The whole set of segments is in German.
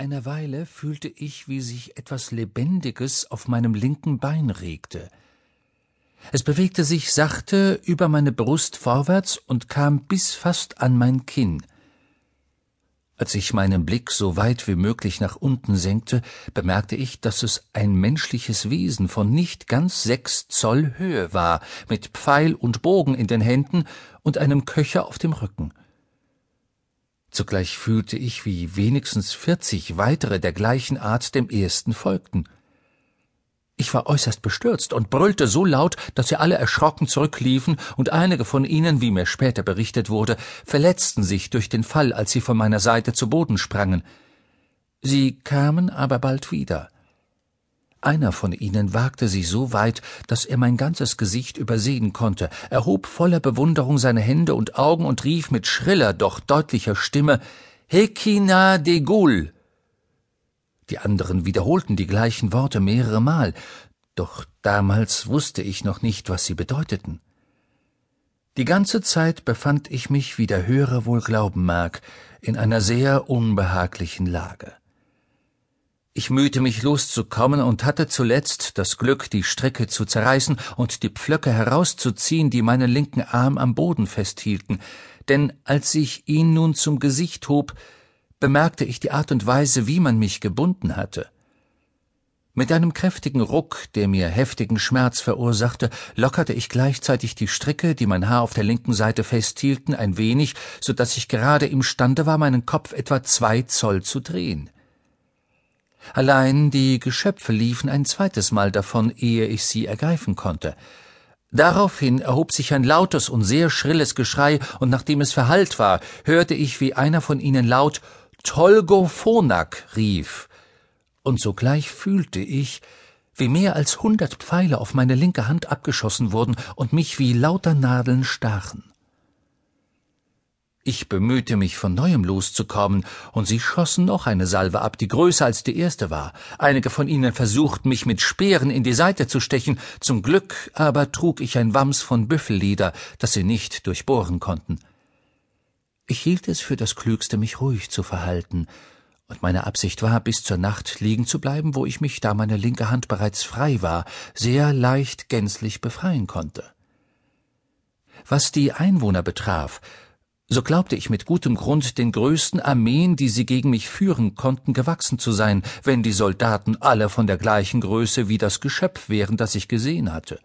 einer Weile fühlte ich, wie sich etwas Lebendiges auf meinem linken Bein regte. Es bewegte sich sachte über meine Brust vorwärts und kam bis fast an mein Kinn. Als ich meinen Blick so weit wie möglich nach unten senkte, bemerkte ich, dass es ein menschliches Wesen von nicht ganz sechs Zoll Höhe war, mit Pfeil und Bogen in den Händen und einem Köcher auf dem Rücken. Zugleich fühlte ich, wie wenigstens vierzig weitere der gleichen Art dem ersten folgten. Ich war äußerst bestürzt und brüllte so laut, dass sie alle erschrocken zurückliefen, und einige von ihnen, wie mir später berichtet wurde, verletzten sich durch den Fall, als sie von meiner Seite zu Boden sprangen. Sie kamen aber bald wieder. Einer von ihnen wagte sich so weit, dass er mein ganzes Gesicht übersehen konnte, erhob voller Bewunderung seine Hände und Augen und rief mit schriller, doch deutlicher Stimme Hekina de Gul die anderen wiederholten die gleichen Worte mehrere Mal, doch damals wusste ich noch nicht, was sie bedeuteten. Die ganze Zeit befand ich mich, wie der Hörer wohl glauben mag, in einer sehr unbehaglichen Lage. Ich mühte mich loszukommen und hatte zuletzt das Glück, die Stricke zu zerreißen und die Pflöcke herauszuziehen, die meinen linken Arm am Boden festhielten, denn als ich ihn nun zum Gesicht hob, bemerkte ich die Art und Weise, wie man mich gebunden hatte. Mit einem kräftigen Ruck, der mir heftigen Schmerz verursachte, lockerte ich gleichzeitig die Stricke, die mein Haar auf der linken Seite festhielten, ein wenig, so dass ich gerade imstande war, meinen Kopf etwa zwei Zoll zu drehen. Allein die Geschöpfe liefen ein zweites Mal davon, ehe ich sie ergreifen konnte. Daraufhin erhob sich ein lautes und sehr schrilles Geschrei, und nachdem es verhallt war, hörte ich, wie einer von ihnen laut Tolgophonak rief, und sogleich fühlte ich, wie mehr als hundert Pfeile auf meine linke Hand abgeschossen wurden und mich wie lauter Nadeln stachen. Ich bemühte mich von neuem loszukommen, und sie schossen noch eine Salve ab, die größer als die erste war. Einige von ihnen versuchten, mich mit Speeren in die Seite zu stechen, zum Glück aber trug ich ein Wams von Büffelleder, das sie nicht durchbohren konnten. Ich hielt es für das Klügste, mich ruhig zu verhalten, und meine Absicht war, bis zur Nacht liegen zu bleiben, wo ich mich, da meine linke Hand bereits frei war, sehr leicht gänzlich befreien konnte. Was die Einwohner betraf, so glaubte ich mit gutem Grund den größten Armeen, die sie gegen mich führen konnten, gewachsen zu sein, wenn die Soldaten alle von der gleichen Größe wie das Geschöpf wären, das ich gesehen hatte.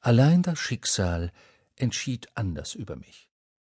Allein das Schicksal entschied anders über mich.